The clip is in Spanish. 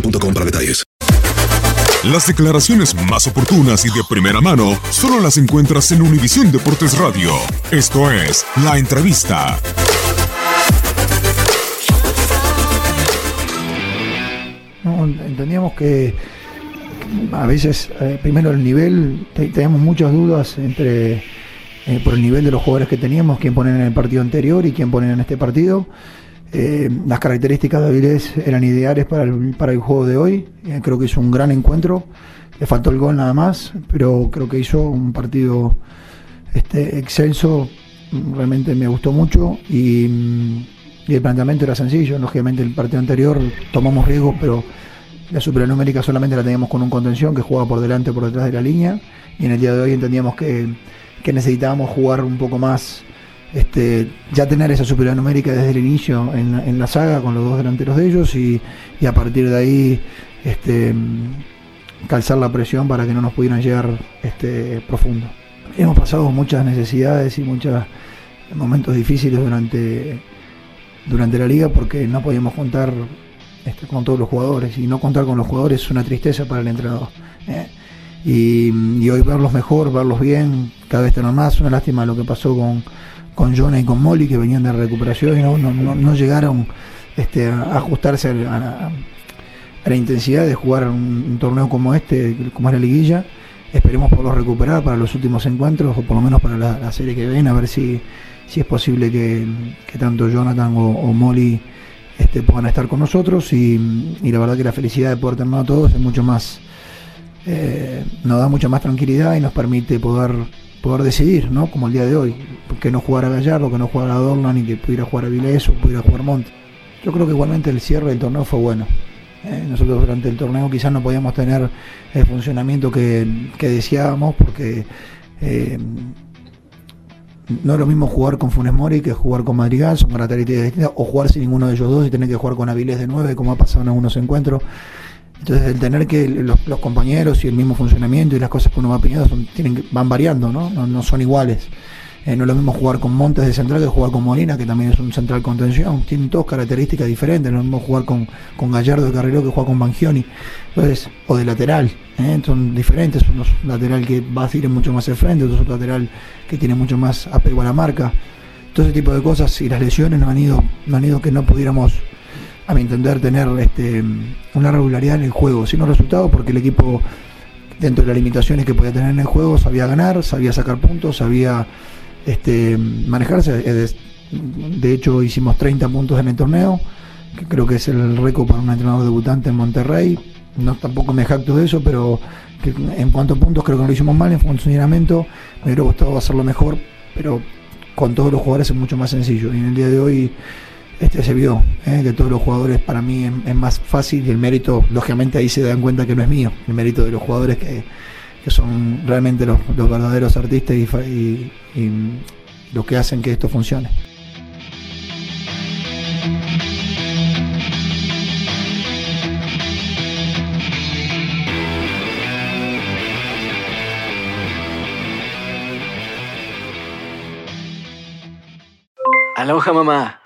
boostmobile.com para detalles. Las declaraciones más oportunas y de primera mano solo las encuentras en Univisión Deportes Radio. Esto es La Entrevista. No, entendíamos que a veces, eh, primero el nivel, te- teníamos muchas dudas entre eh, por el nivel de los jugadores que teníamos, quién poner en el partido anterior y quién poner en este partido. Eh, las características de Avilés eran ideales para el, para el juego de hoy. Eh, creo que hizo un gran encuentro. Le faltó el gol nada más, pero creo que hizo un partido este, excelso. Realmente me gustó mucho y, mm, el planteamiento era sencillo. Lógicamente el partido anterior tomamos riesgos, pero la supernumérica solamente la teníamos con un contención que jugaba por delante o por detrás de la línea. Y en el día de hoy entendíamos que, que necesitábamos jugar un poco más, este, ya tener esa superioridad numérica desde el inicio en, la- saga con los dos delanteros de ellos y, a partir de ahí este, calzar la presión para que no nos pudieran llegar este, profundo. Hemos pasado muchas necesidades y muchos momentos difíciles durante, durante la liga porque no podíamos contar este, con todos los jugadores y no contar con los jugadores es una tristeza para el entrenador. ¿eh? Y, y hoy verlos mejor, verlos bien, cada vez tener más, una lástima lo que pasó con, con Jonah y con Molly que venían de recuperación y no, no, no- llegaron este, a ajustarse a la, intensidad de jugar un, torneo como este, como es la liguilla. Esperemos poderlos recuperar para los últimos encuentros o por lo menos para la, la serie que ven, a ver si, si es posible que, que tanto Jonathan o, Molly este, puedan estar con nosotros y, y la verdad que la felicidad de poder tenernos a todos es mucho más, eh, nos da mucha más tranquilidad y nos permite poder, poder decidir, ¿no? Como el día de hoy, que no jugara Gallardo, que no jugara Dorlan y que pudiera jugar Avilés o pudiera jugar Monte. Yo creo que igualmente el cierre del torneo fue bueno. Eh, nosotros durante el torneo quizás no podíamos tener el funcionamiento que, que deseábamos porque eh, no es lo mismo jugar con Funes Mori que jugar con Madrigal, son características distintas, o jugar sin ninguno de ellos dos y tener que jugar con Avilés de 9, como ha pasado en algunos encuentros. Entonces, el tener que los, compañeros y el mismo funcionamiento y las cosas que uno va pidiendo son, tienen, van variando, ¿no? No, no son iguales. Eh, no es lo mismo jugar con Montes de central que jugar con Molina, que también es un central contención. Tienen todas características diferentes. No es lo mismo jugar con, con Gallardo de carrilero que jugar con Bangioni. Entonces, o de lateral. ¿eh? Son diferentes. Uno es un lateral que va a ir mucho más al frente, otro es un lateral que tiene mucho más apego a la marca. Todo ese tipo de cosas y las lesiones nos han ido, nos han ido que no pudiéramos, a mi entender, tener este, una regularidad en el juego, sino resultados porque el equipo, dentro de las limitaciones que podía tener en el juego, sabía ganar, sabía sacar puntos, sabía este, manejarse. De, hecho, hicimos 30 puntos en el torneo, que creo que es el récord para un entrenador debutante en Monterrey. No tampoco me jacto de eso, pero en cuanto a puntos creo que no lo hicimos mal en funcionamiento. Me hubiera gustado hacerlo mejor, pero con todos los jugadores es mucho más sencillo. Y en el día de hoy este se vio ¿eh? que todos los jugadores para mí es, más fácil y el mérito, lógicamente ahí se dan cuenta que no es mío, el mérito de los jugadores que, que son realmente los, los verdaderos artistas y, los que hacen que esto funcione. Aloha mamá.